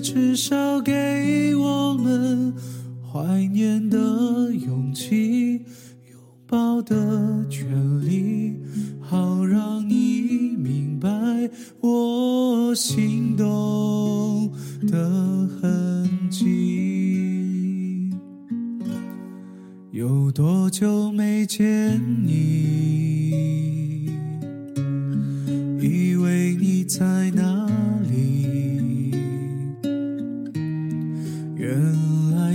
至少给我们怀念的勇气，拥抱的权利，好让你明白我心动的痕迹。有多久没见你？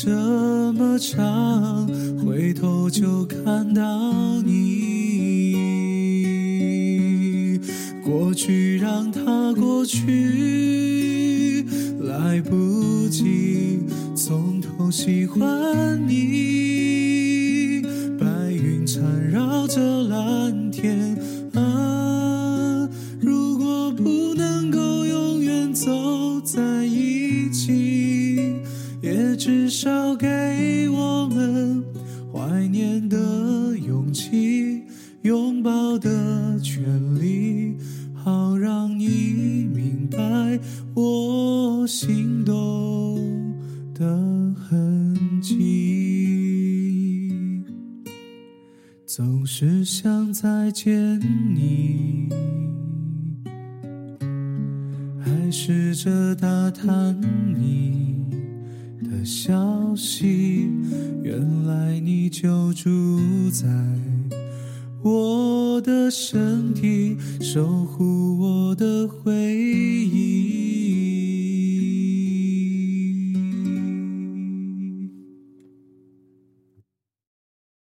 这么长，回头就看到你。过去让它过去，来不及从头喜欢你。白云缠绕着蓝天啊，如果不能够永远走在念的勇气，拥抱的权利，好让你明白我心动的痕迹。总是想再见你，还试着打探你的消息。原来你就住在我的身体，守护我的回忆。